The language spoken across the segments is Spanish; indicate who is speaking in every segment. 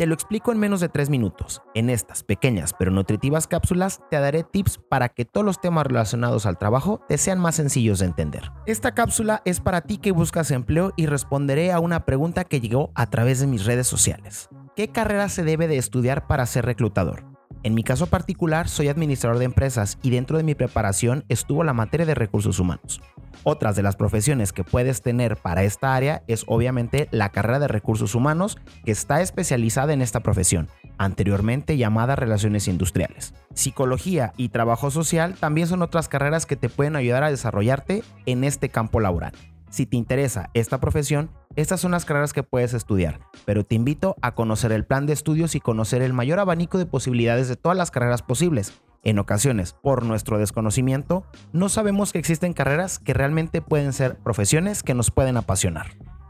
Speaker 1: Te lo explico en menos de 3 minutos. En estas pequeñas pero nutritivas cápsulas te daré tips para que todos los temas relacionados al trabajo te sean más sencillos de entender. Esta cápsula es para ti que buscas empleo y responderé a una pregunta que llegó a través de mis redes sociales. ¿Qué carrera se debe de estudiar para ser reclutador? En mi caso particular, soy administrador de empresas y dentro de mi preparación estuvo la materia de recursos humanos. Otras de las profesiones que puedes tener para esta área es obviamente la carrera de recursos humanos, que está especializada en esta profesión, anteriormente llamada relaciones industriales. Psicología y trabajo social también son otras carreras que te pueden ayudar a desarrollarte en este campo laboral. Si te interesa esta profesión, estas son las carreras que puedes estudiar, pero te invito a conocer el plan de estudios y conocer el mayor abanico de posibilidades de todas las carreras posibles. En ocasiones, por nuestro desconocimiento, no sabemos que existen carreras que realmente pueden ser profesiones que nos pueden apasionar.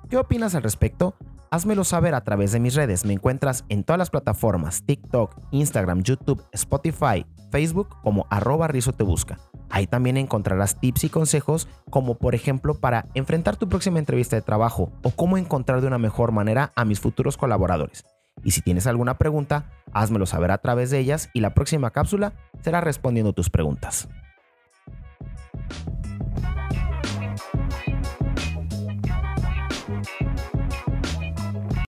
Speaker 1: ¿Qué opinas al respecto? Házmelo saber a través de mis redes. Me encuentras en todas las plataformas, TikTok, Instagram, YouTube, Spotify, Facebook como arroba Rizo te busca. Ahí también encontrarás tips y consejos como por ejemplo para enfrentar tu próxima entrevista de trabajo o cómo encontrar de una mejor manera a mis futuros colaboradores. Y si tienes alguna pregunta, házmelo saber a través de ellas y la próxima cápsula será respondiendo tus preguntas.